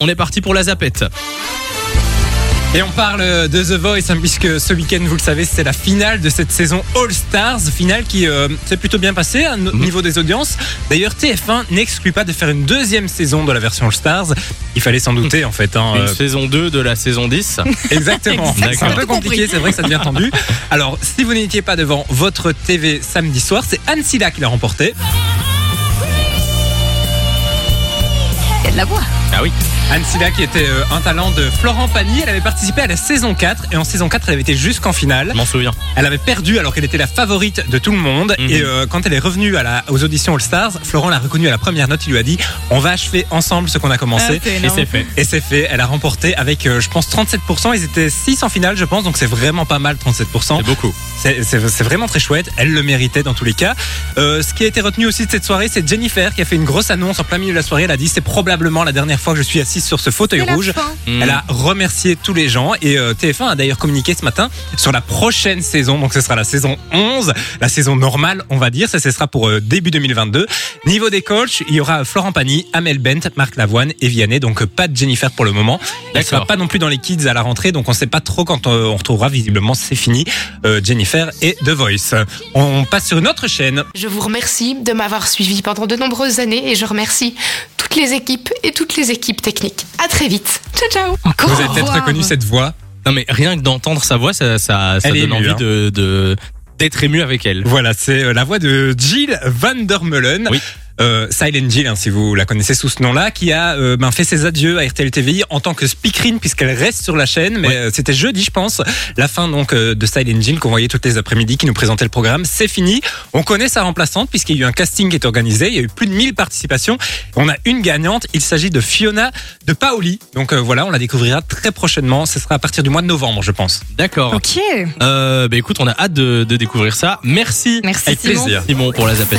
On est parti pour la zapette. Et on parle de The Voice, hein, puisque ce week-end, vous le savez, c'est la finale de cette saison All Stars, finale qui euh, s'est plutôt bien passée hein, au Mhm. niveau des audiences. D'ailleurs, TF1 n'exclut pas de faire une deuxième saison de la version All Stars. Il fallait s'en douter, en fait. hein, Une euh, saison 2 de la saison 10. Exactement. C'est un peu compliqué, c'est vrai que ça devient tendu. Alors, si vous n'étiez pas devant votre TV samedi soir, c'est Anne Silla qui l'a remporté. Il y a de la voix. Ah oui. Anne Silla qui était euh, un talent de Florent Pagny. Elle avait participé à la saison 4 et en saison 4, elle avait été jusqu'en finale. Je m'en souviens. Elle avait perdu alors qu'elle était la favorite de tout le monde. Mhm. Et euh, quand elle est revenue à la, aux auditions All Stars, Florent l'a reconnue à la première note. Il lui a dit On va achever ensemble ce qu'on a commencé. Ah, Et c'est fait. Et c'est fait. Elle a remporté avec, euh, je pense, 37%. Ils étaient 6 en finale, je pense. Donc c'est vraiment pas mal, 37%. C'est beaucoup. C'est vraiment très chouette. Elle le méritait dans tous les cas. Euh, ce qui a été retenu aussi de cette soirée, c'est Jennifer qui a fait une grosse annonce en plein milieu de la soirée. Elle a dit C'est probablement la dernière fois que je suis assise sur ce fauteuil rouge. fin. Elle a remercié tous les gens et euh, TF1 a d'ailleurs communiqué ce matin sur la prochaine saison. Donc ce sera la saison 11, la saison normale, on va dire. Ça, ce sera pour euh, début 2022. Niveau des coachs, il y aura Florent Pagny, Amel Bent, Marc Lavoine et Vianney. Donc euh, pas de Jennifer pour le moment. Elle sera pas non plus dans les kids à la rentrée. Donc on sait pas trop quand euh, on retrouvera. Visiblement, c'est fini. euh, Jennifer et The Voice. On passe sur une autre chaîne. Je vous remercie de m'avoir suivi pendant de nombreuses années et je remercie toutes les équipes et toutes les équipes techniques. À très vite. Ciao ciao. Encore Vous avez peut-être reconnu cette voix. Non mais rien que d'entendre sa voix, ça, donne émue, envie hein. de, de- d'être ému avec elle. Voilà, c'est euh, la voix de Jill Van der Meulen. Oui. Euh, Silent Jill, hein, si vous la connaissez sous ce nom-là, qui a euh, ben, fait ses adieux à RTL TVI en tant que speakerine puisqu'elle reste sur la chaîne. Mais Ouais. euh, c'était jeudi, je pense, la fin donc euh, de Silent Jill qu'on voyait toutes les après-midi, qui nous présentait le programme. C'est fini. On connaît sa remplaçante puisqu'il y a eu un casting qui est organisé. Il y a eu plus de 1000 participations. On a une gagnante. Il s'agit de Fiona de Paoli. Donc euh, voilà, on la découvrira très prochainement. Ce sera à partir du mois de novembre, je pense. D'accord. Ok. Euh, bah écoute, on a hâte de, de découvrir ça. Merci. Merci Avec Simon. plaisir. Simon pour la zapette.